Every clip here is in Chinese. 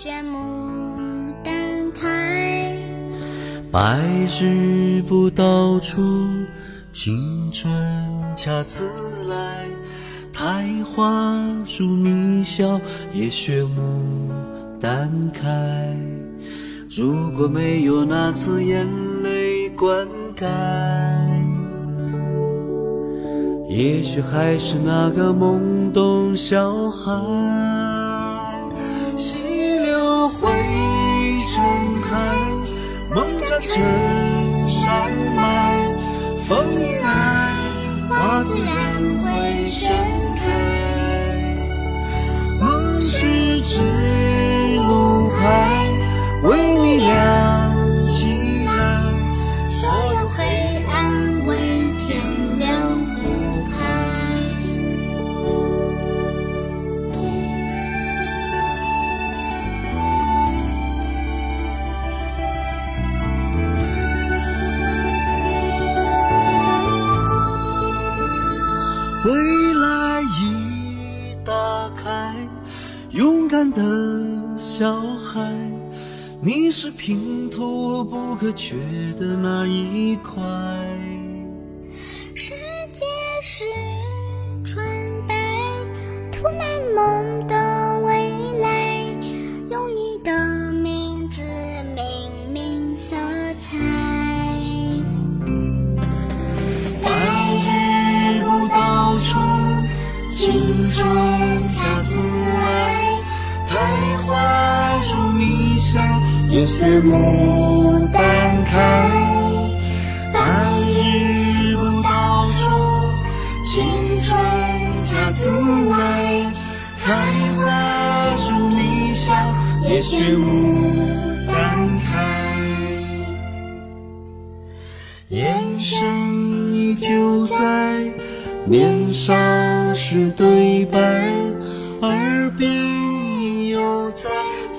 雪牡丹开，白日不到处，青春恰自来。苔花如米小，也学牡丹开。如果没有那次眼泪灌溉，也许还是那个懵懂小孩。山脉。风一来，花自然会盛勇敢的小孩，你是拼图不可缺的那一块。世界是纯白，涂满梦的未来，用你的名字命名色彩。白日不到处，青春恰自。百花如迷香，也学牡丹开。白日不到处，青春恰自来。苔花如迷香，也学牡丹开。眼神依旧在，年少是对白，耳边在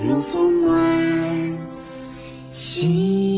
如风外，心。